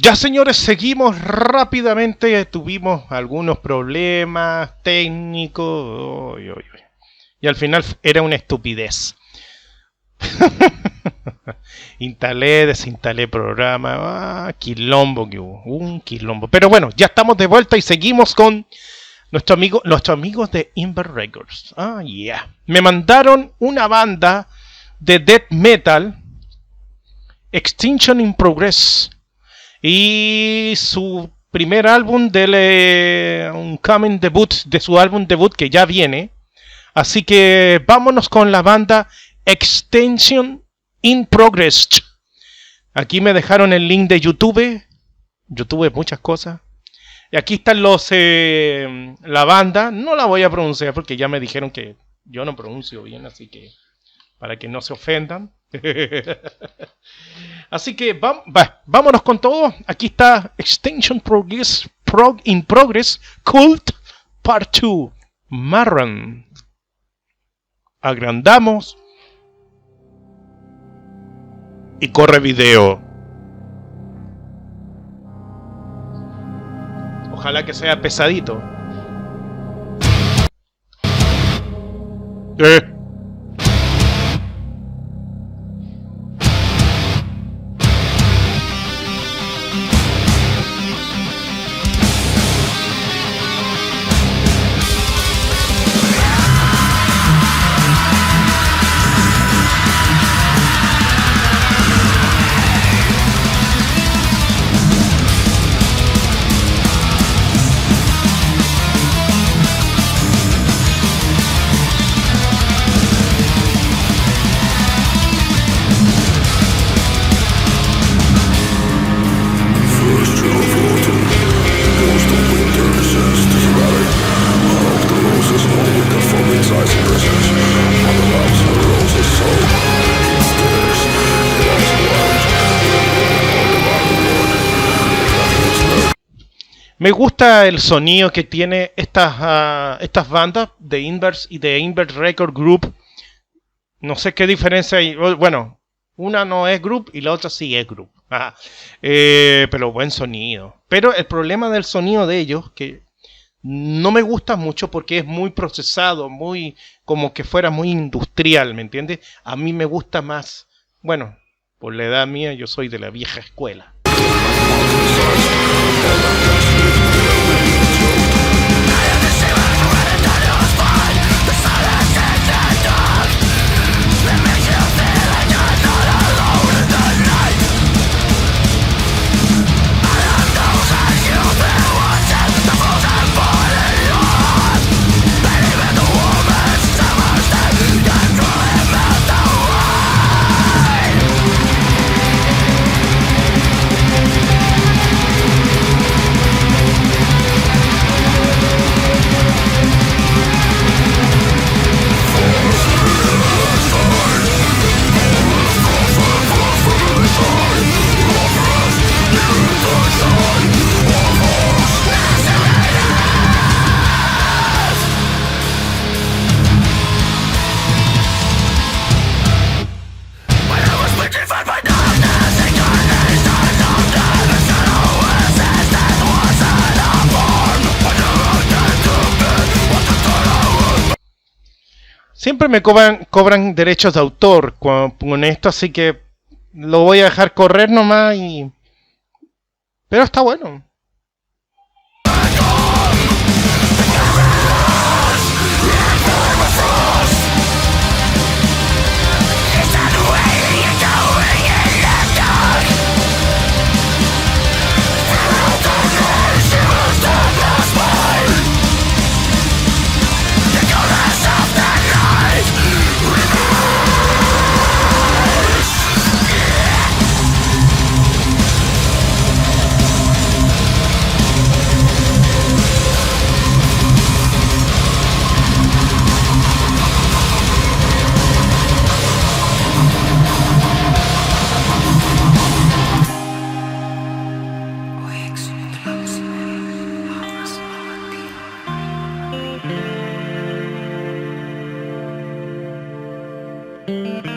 Ya señores, seguimos rápidamente. Tuvimos algunos problemas técnicos. Y al final era una estupidez. instalé, desinstalé programa. Ah, quilombo que hubo. Un quilombo. Pero bueno, ya estamos de vuelta y seguimos con nuestros amigos de Inver Records. Ah, yeah. Me mandaron una banda de death metal. Extinction in Progress y su primer álbum un coming debut de su álbum debut que ya viene. Así que vámonos con la banda Extension in Progress. Aquí me dejaron el link de YouTube. YouTube muchas cosas. Y aquí están los eh, la banda. No la voy a pronunciar porque ya me dijeron que yo no pronuncio bien, así que para que no se ofendan. Así que vámonos con todo. Aquí está Extension Progress, Prog in Progress Cult Part 2. Marran. Agrandamos. Y corre video. Ojalá que sea pesadito. Eh. Me gusta el sonido que tiene estas, ah, estas bandas de Inverse y de Inverse Record Group. No sé qué diferencia hay. Bueno, una no es group y la otra sí es group. Eh, pero buen sonido. Pero el problema del sonido de ellos, que no me gusta mucho porque es muy procesado, muy como que fuera muy industrial, ¿me entiendes? A mí me gusta más, bueno, por la edad mía yo soy de la vieja escuela. Siempre me cobran, cobran derechos de autor con, esto, así que lo voy a dejar correr nomás y... Pero está bueno. Mm-hmm.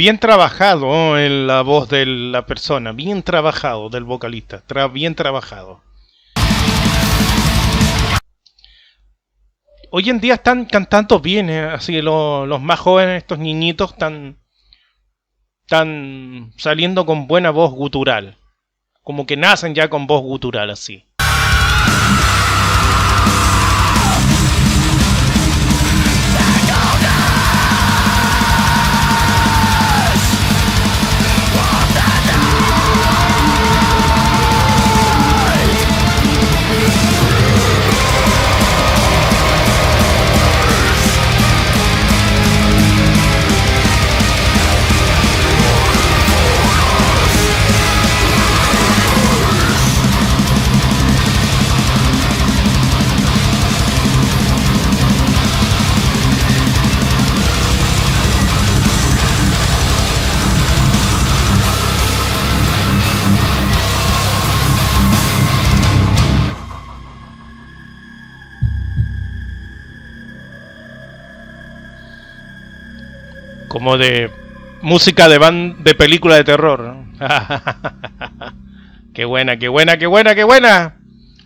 Bien trabajado en la voz de la persona, bien trabajado del vocalista, bien trabajado. Hoy en día están cantando bien, eh, así los más jóvenes, estos niñitos, están, están saliendo con buena voz gutural. Como que nacen ya con voz gutural así. Como de música de de película de terror. qué buena, qué buena, qué buena, qué buena.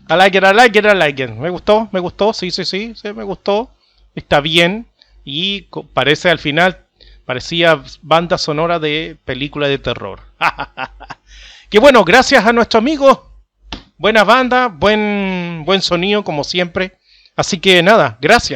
I like it, like it, like. Me gustó, me gustó, sí, sí, sí, sí, me gustó. Está bien. Y parece al final, parecía banda sonora de película de terror. qué bueno, gracias a nuestro amigo. Buena banda, buen, buen sonido como siempre. Así que nada, gracias.